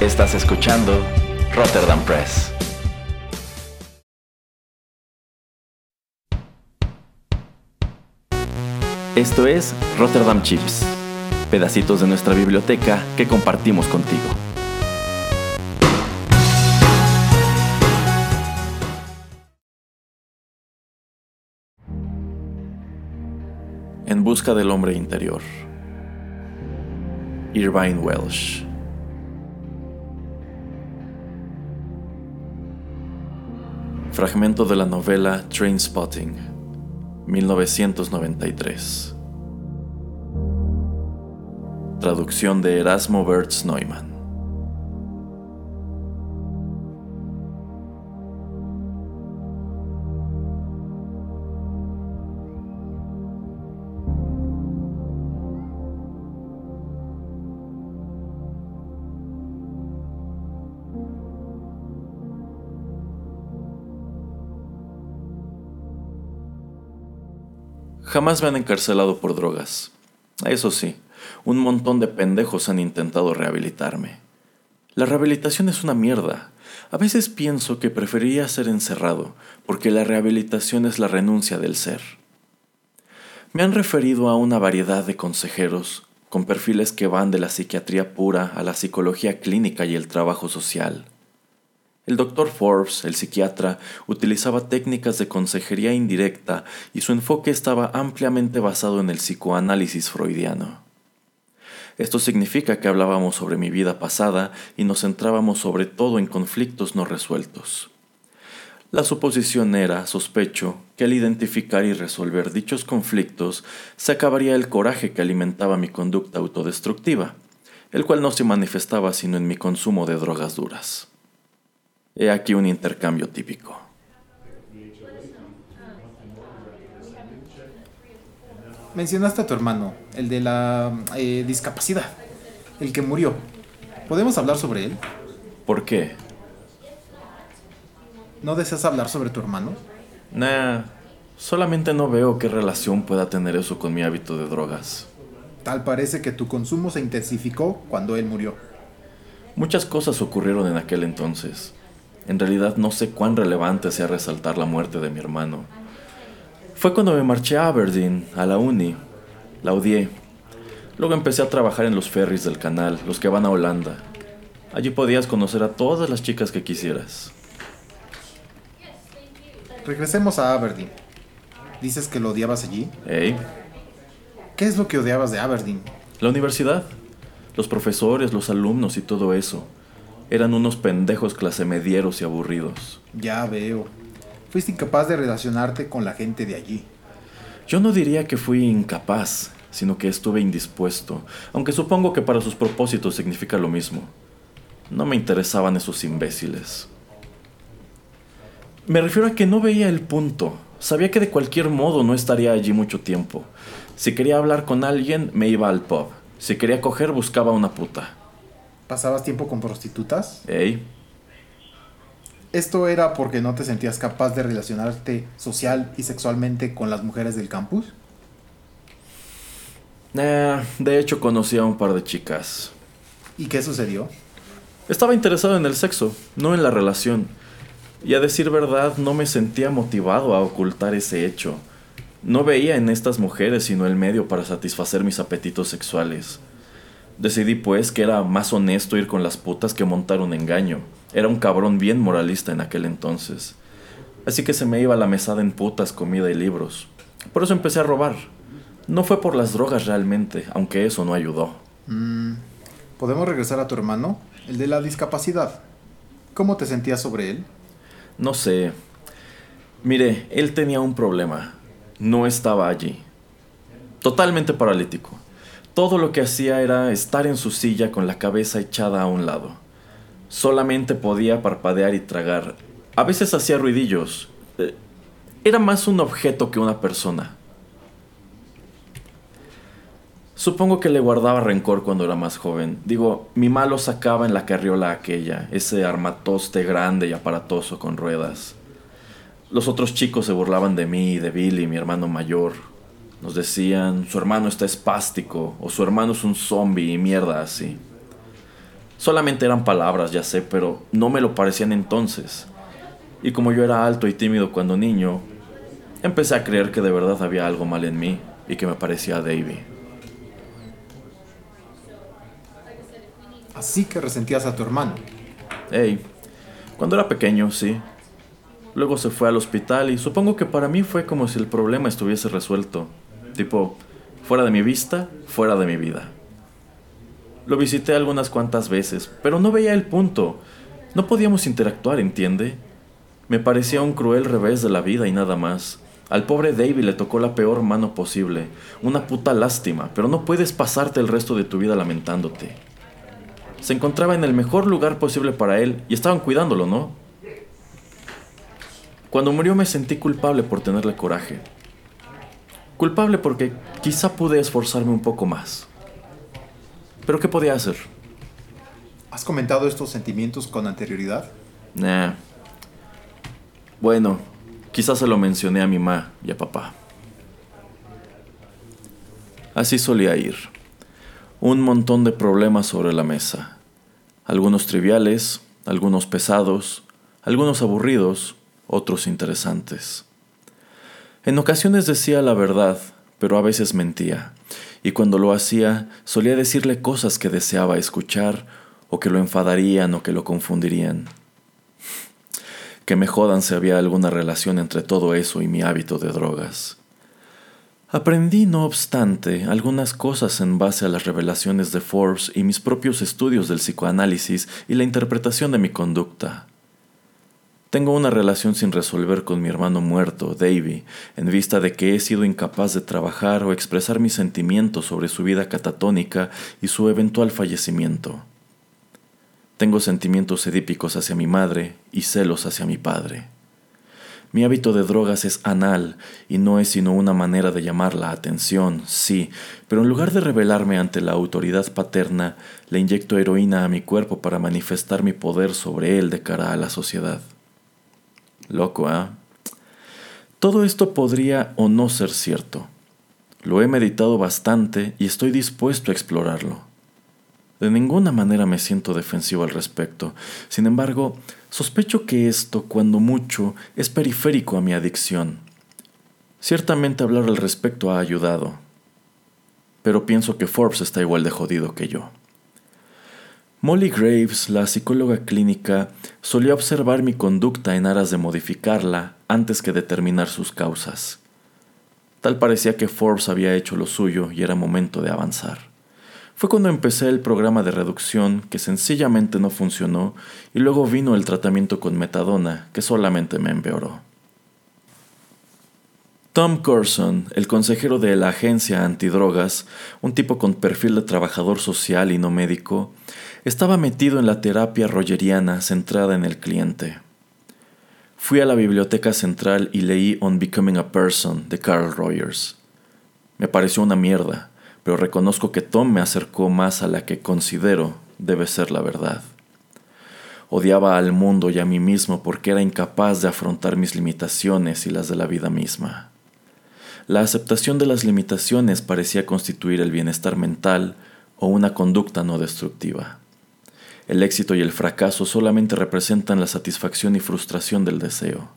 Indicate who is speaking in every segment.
Speaker 1: Estás escuchando Rotterdam Press. Esto es Rotterdam Chips, pedacitos de nuestra biblioteca que compartimos contigo. En busca del hombre interior. Irvine Welsh. Fragmento de la novela Trainspotting, 1993. Traducción de Erasmo Bertz Neumann. Jamás me han encarcelado por drogas. Eso sí, un montón de pendejos han intentado rehabilitarme. La rehabilitación es una mierda. A veces pienso que preferiría ser encerrado, porque la rehabilitación es la renuncia del ser. Me han referido a una variedad de consejeros, con perfiles que van de la psiquiatría pura a la psicología clínica y el trabajo social. El doctor Forbes, el psiquiatra, utilizaba técnicas de consejería indirecta y su enfoque estaba ampliamente basado en el psicoanálisis freudiano. Esto significa que hablábamos sobre mi vida pasada y nos centrábamos sobre todo en conflictos no resueltos. La suposición era, sospecho, que al identificar y resolver dichos conflictos se acabaría el coraje que alimentaba mi conducta autodestructiva, el cual no se manifestaba sino en mi consumo de drogas duras. He aquí un intercambio típico.
Speaker 2: Mencionaste a tu hermano, el de la eh, discapacidad, el que murió. ¿Podemos hablar sobre él?
Speaker 1: ¿Por qué?
Speaker 2: ¿No deseas hablar sobre tu hermano?
Speaker 1: Nah, solamente no veo qué relación pueda tener eso con mi hábito de drogas.
Speaker 2: Tal parece que tu consumo se intensificó cuando él murió.
Speaker 1: Muchas cosas ocurrieron en aquel entonces. En realidad no sé cuán relevante sea resaltar la muerte de mi hermano. Fue cuando me marché a Aberdeen, a la uni. La odié. Luego empecé a trabajar en los ferries del canal, los que van a Holanda. Allí podías conocer a todas las chicas que quisieras.
Speaker 2: Regresemos a Aberdeen. ¿Dices que lo odiabas allí?
Speaker 1: ¿Eh?
Speaker 2: ¿Qué es lo que odiabas de Aberdeen?
Speaker 1: La universidad. Los profesores, los alumnos y todo eso. Eran unos pendejos clasemedieros y aburridos.
Speaker 2: Ya veo. Fuiste incapaz de relacionarte con la gente de allí.
Speaker 1: Yo no diría que fui incapaz, sino que estuve indispuesto, aunque supongo que para sus propósitos significa lo mismo. No me interesaban esos imbéciles. Me refiero a que no veía el punto. Sabía que de cualquier modo no estaría allí mucho tiempo. Si quería hablar con alguien, me iba al pub. Si quería coger, buscaba una puta.
Speaker 2: ¿Pasabas tiempo con prostitutas?
Speaker 1: ¿Ey?
Speaker 2: ¿Esto era porque no te sentías capaz de relacionarte social y sexualmente con las mujeres del campus?
Speaker 1: Eh, de hecho, conocí a un par de chicas.
Speaker 2: ¿Y qué sucedió?
Speaker 1: Estaba interesado en el sexo, no en la relación. Y a decir verdad, no me sentía motivado a ocultar ese hecho. No veía en estas mujeres sino el medio para satisfacer mis apetitos sexuales. Decidí pues que era más honesto ir con las putas que montar un engaño. Era un cabrón bien moralista en aquel entonces. Así que se me iba a la mesada en putas, comida y libros. Por eso empecé a robar. No fue por las drogas realmente, aunque eso no ayudó.
Speaker 2: Mm, ¿Podemos regresar a tu hermano? El de la discapacidad. ¿Cómo te sentías sobre él?
Speaker 1: No sé. Mire, él tenía un problema. No estaba allí. Totalmente paralítico. Todo lo que hacía era estar en su silla con la cabeza echada a un lado. Solamente podía parpadear y tragar. A veces hacía ruidillos. Eh, Era más un objeto que una persona. Supongo que le guardaba rencor cuando era más joven. Digo, mi malo sacaba en la carriola aquella, ese armatoste grande y aparatoso con ruedas. Los otros chicos se burlaban de mí y de Billy, mi hermano mayor. Nos decían, su hermano está espástico o su hermano es un zombie y mierda así. Solamente eran palabras, ya sé, pero no me lo parecían entonces. Y como yo era alto y tímido cuando niño, empecé a creer que de verdad había algo mal en mí y que me parecía a Davy.
Speaker 2: Así que resentías a tu hermano.
Speaker 1: Hey, cuando era pequeño, sí. Luego se fue al hospital y supongo que para mí fue como si el problema estuviese resuelto. Tipo, fuera de mi vista, fuera de mi vida. Lo visité algunas cuantas veces, pero no veía el punto. No podíamos interactuar, ¿entiende? Me parecía un cruel revés de la vida y nada más. Al pobre David le tocó la peor mano posible. Una puta lástima, pero no puedes pasarte el resto de tu vida lamentándote. Se encontraba en el mejor lugar posible para él y estaban cuidándolo, ¿no? Cuando murió me sentí culpable por tenerle coraje. Culpable porque quizá pude esforzarme un poco más. Pero ¿qué podía hacer?
Speaker 2: ¿Has comentado estos sentimientos con anterioridad?
Speaker 1: Nah, bueno, quizás se lo mencioné a mi mamá y a papá. Así solía ir. Un montón de problemas sobre la mesa. Algunos triviales, algunos pesados, algunos aburridos, otros interesantes. En ocasiones decía la verdad, pero a veces mentía, y cuando lo hacía solía decirle cosas que deseaba escuchar, o que lo enfadarían o que lo confundirían que me jodan si había alguna relación entre todo eso y mi hábito de drogas. Aprendí, no obstante, algunas cosas en base a las revelaciones de Forbes y mis propios estudios del psicoanálisis y la interpretación de mi conducta. Tengo una relación sin resolver con mi hermano muerto, Davy, en vista de que he sido incapaz de trabajar o expresar mis sentimientos sobre su vida catatónica y su eventual fallecimiento. Tengo sentimientos edípicos hacia mi madre y celos hacia mi padre. Mi hábito de drogas es anal y no es sino una manera de llamar la atención, sí, pero en lugar de rebelarme ante la autoridad paterna, le inyecto heroína a mi cuerpo para manifestar mi poder sobre él de cara a la sociedad. Loco, ¿ah? Todo esto podría o no ser cierto. Lo he meditado bastante y estoy dispuesto a explorarlo. De ninguna manera me siento defensivo al respecto. Sin embargo, sospecho que esto, cuando mucho, es periférico a mi adicción. Ciertamente hablar al respecto ha ayudado, pero pienso que Forbes está igual de jodido que yo. Molly Graves, la psicóloga clínica, solía observar mi conducta en aras de modificarla antes que determinar sus causas. Tal parecía que Forbes había hecho lo suyo y era momento de avanzar. Fue cuando empecé el programa de reducción que sencillamente no funcionó y luego vino el tratamiento con metadona que solamente me empeoró. Tom Corson, el consejero de la agencia antidrogas, un tipo con perfil de trabajador social y no médico, estaba metido en la terapia rogeriana centrada en el cliente. Fui a la biblioteca central y leí On Becoming a Person de Carl Rogers. Me pareció una mierda pero reconozco que Tom me acercó más a la que considero debe ser la verdad. Odiaba al mundo y a mí mismo porque era incapaz de afrontar mis limitaciones y las de la vida misma. La aceptación de las limitaciones parecía constituir el bienestar mental o una conducta no destructiva. El éxito y el fracaso solamente representan la satisfacción y frustración del deseo.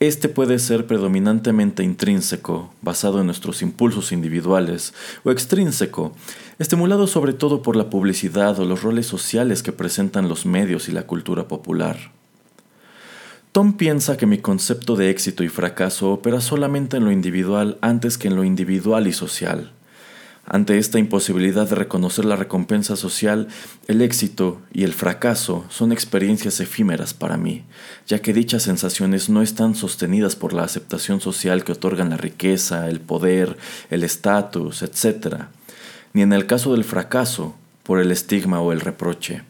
Speaker 1: Este puede ser predominantemente intrínseco, basado en nuestros impulsos individuales, o extrínseco, estimulado sobre todo por la publicidad o los roles sociales que presentan los medios y la cultura popular. Tom piensa que mi concepto de éxito y fracaso opera solamente en lo individual antes que en lo individual y social. Ante esta imposibilidad de reconocer la recompensa social, el éxito y el fracaso son experiencias efímeras para mí, ya que dichas sensaciones no están sostenidas por la aceptación social que otorgan la riqueza, el poder, el estatus, etc., ni en el caso del fracaso, por el estigma o el reproche.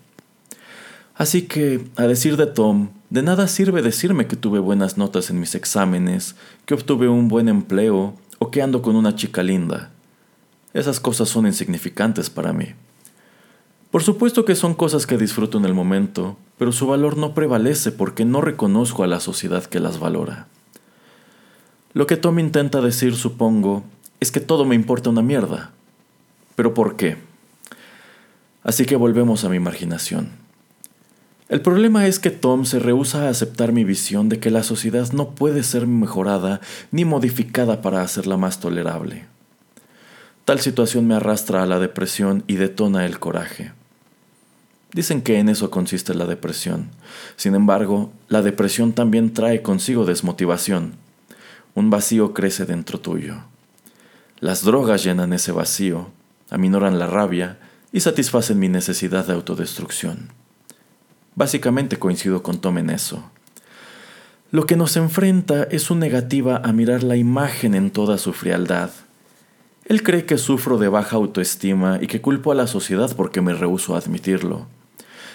Speaker 1: Así que, a decir de Tom, de nada sirve decirme que tuve buenas notas en mis exámenes, que obtuve un buen empleo o que ando con una chica linda. Esas cosas son insignificantes para mí. Por supuesto que son cosas que disfruto en el momento, pero su valor no prevalece porque no reconozco a la sociedad que las valora. Lo que Tom intenta decir, supongo, es que todo me importa una mierda. ¿Pero por qué? Así que volvemos a mi marginación. El problema es que Tom se rehúsa a aceptar mi visión de que la sociedad no puede ser mejorada ni modificada para hacerla más tolerable. Tal situación me arrastra a la depresión y detona el coraje. Dicen que en eso consiste la depresión. Sin embargo, la depresión también trae consigo desmotivación. Un vacío crece dentro tuyo. Las drogas llenan ese vacío, aminoran la rabia y satisfacen mi necesidad de autodestrucción. Básicamente coincido con Tom en eso. Lo que nos enfrenta es su negativa a mirar la imagen en toda su frialdad. Él cree que sufro de baja autoestima y que culpo a la sociedad porque me rehúso a admitirlo.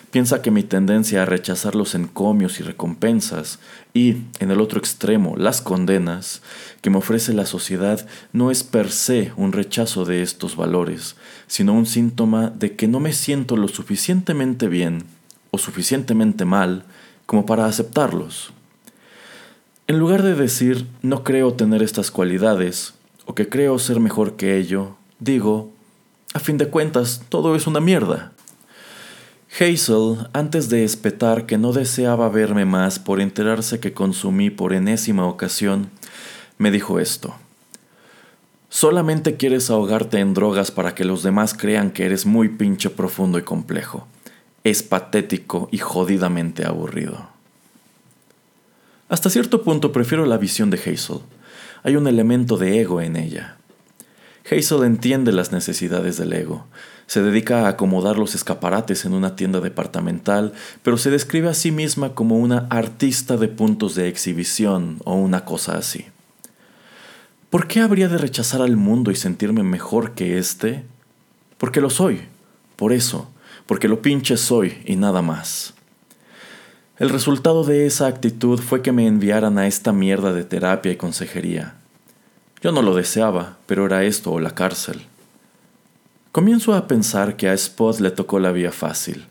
Speaker 1: Piensa que mi tendencia a rechazar los encomios y recompensas y, en el otro extremo, las condenas que me ofrece la sociedad no es per se un rechazo de estos valores, sino un síntoma de que no me siento lo suficientemente bien o suficientemente mal como para aceptarlos. En lugar de decir no creo tener estas cualidades o que creo ser mejor que ello, digo, a fin de cuentas, todo es una mierda. Hazel, antes de espetar que no deseaba verme más por enterarse que consumí por enésima ocasión, me dijo esto. Solamente quieres ahogarte en drogas para que los demás crean que eres muy pinche profundo y complejo. Es patético y jodidamente aburrido. Hasta cierto punto prefiero la visión de Hazel. Hay un elemento de ego en ella. Hazel entiende las necesidades del ego, se dedica a acomodar los escaparates en una tienda departamental, pero se describe a sí misma como una artista de puntos de exhibición o una cosa así. ¿Por qué habría de rechazar al mundo y sentirme mejor que éste? Porque lo soy, por eso, porque lo pinche soy y nada más. El resultado de esa actitud fue que me enviaran a esta mierda de terapia y consejería. Yo no lo deseaba, pero era esto o la cárcel. Comienzo a pensar que a Spot le tocó la vía fácil.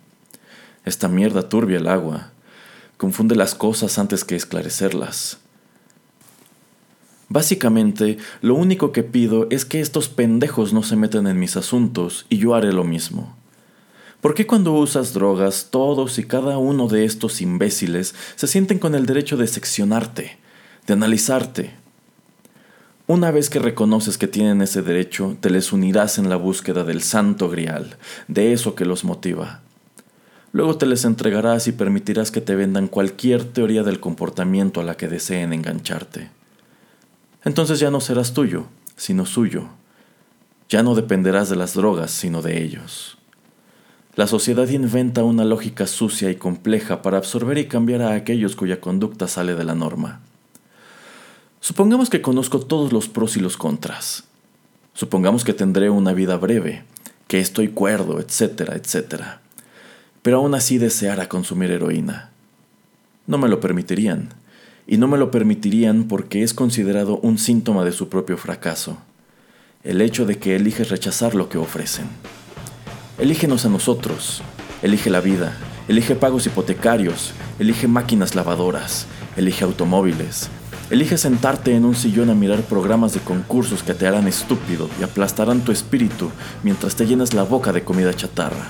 Speaker 1: Esta mierda turbia el agua. Confunde las cosas antes que esclarecerlas. Básicamente, lo único que pido es que estos pendejos no se metan en mis asuntos y yo haré lo mismo. ¿Por qué cuando usas drogas todos y cada uno de estos imbéciles se sienten con el derecho de seccionarte, de analizarte, una vez que reconoces que tienen ese derecho, te les unirás en la búsqueda del santo grial, de eso que los motiva. Luego te les entregarás y permitirás que te vendan cualquier teoría del comportamiento a la que deseen engancharte. Entonces ya no serás tuyo, sino suyo. Ya no dependerás de las drogas, sino de ellos. La sociedad inventa una lógica sucia y compleja para absorber y cambiar a aquellos cuya conducta sale de la norma. Supongamos que conozco todos los pros y los contras. Supongamos que tendré una vida breve, que estoy cuerdo, etcétera, etcétera. Pero aún así deseara consumir heroína. No me lo permitirían. Y no me lo permitirían porque es considerado un síntoma de su propio fracaso. El hecho de que eliges rechazar lo que ofrecen. Elígenos a nosotros. Elige la vida. Elige pagos hipotecarios. Elige máquinas lavadoras. Elige automóviles Elige sentarte en un sillón a mirar programas de concursos que te harán estúpido y aplastarán tu espíritu mientras te llenas la boca de comida chatarra.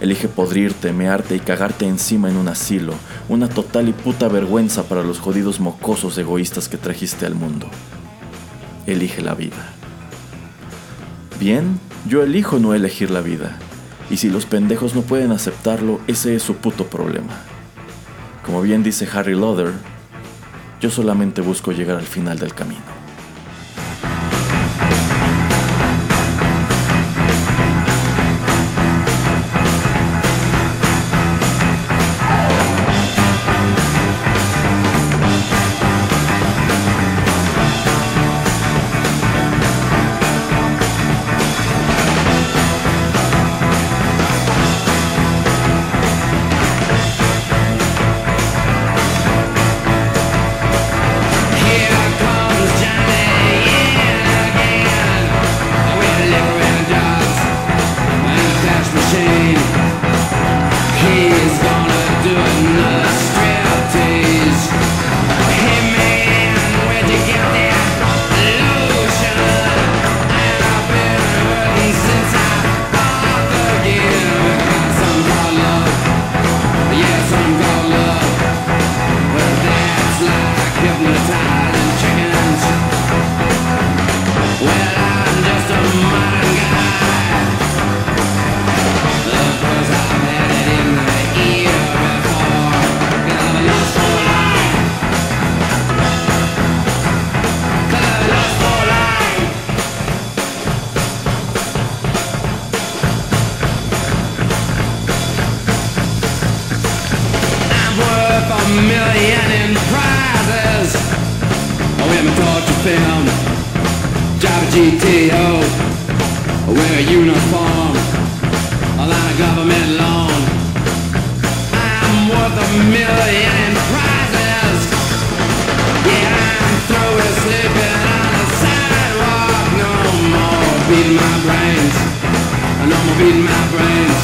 Speaker 1: Elige podrirte, mearte y cagarte encima en un asilo, una total y puta vergüenza para los jodidos mocosos egoístas que trajiste al mundo. Elige la vida. Bien, yo elijo no elegir la vida. Y si los pendejos no pueden aceptarlo, ese es su puto problema. Como bien dice Harry Lauder, yo solamente busco llegar al final del camino.
Speaker 3: GTO, wear a uniform, a line of government loan. I'm worth a million in prizes. Yeah, I'm through with sleeping on the sidewalk. No more beating my brains. No more beating my brains.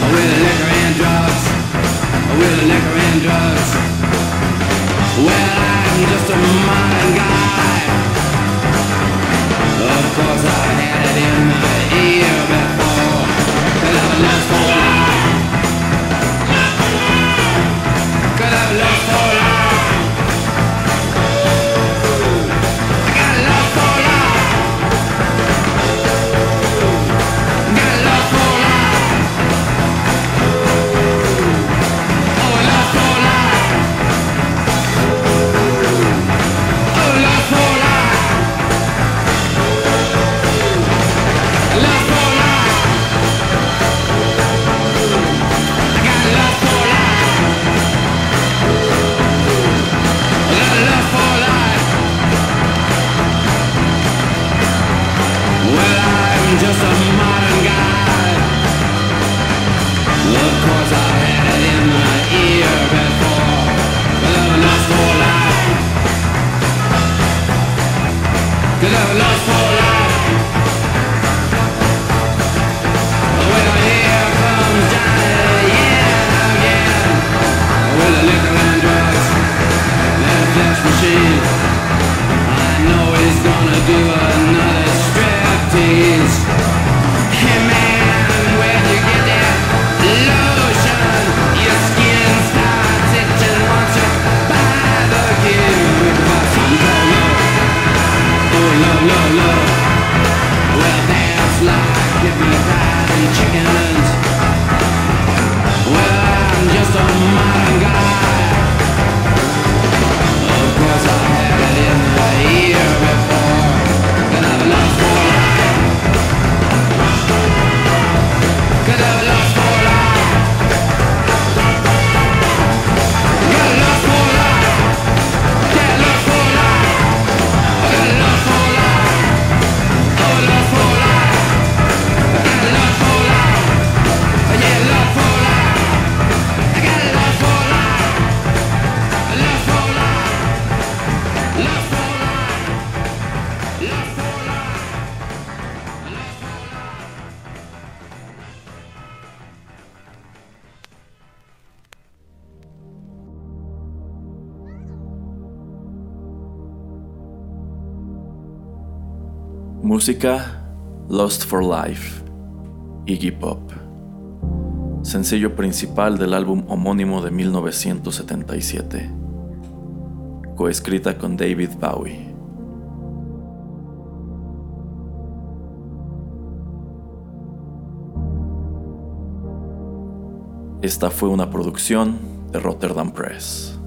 Speaker 3: With liquor and drugs. With liquor and drugs. Well, I'm just a modern guy.
Speaker 1: Música Lost for Life, Iggy Pop. Sencillo principal del álbum homónimo de 1977. Coescrita con David Bowie. Esta fue una producción de Rotterdam Press.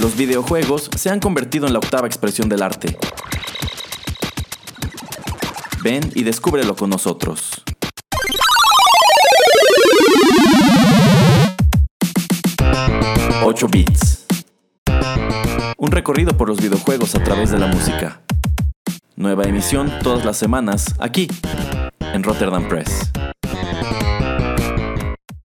Speaker 1: Los videojuegos se han convertido en la octava expresión del arte. Ven y descúbrelo con nosotros. ...8 bits. Un recorrido por los videojuegos a través de la música. Nueva emisión todas las semanas aquí, en Rotterdam Press.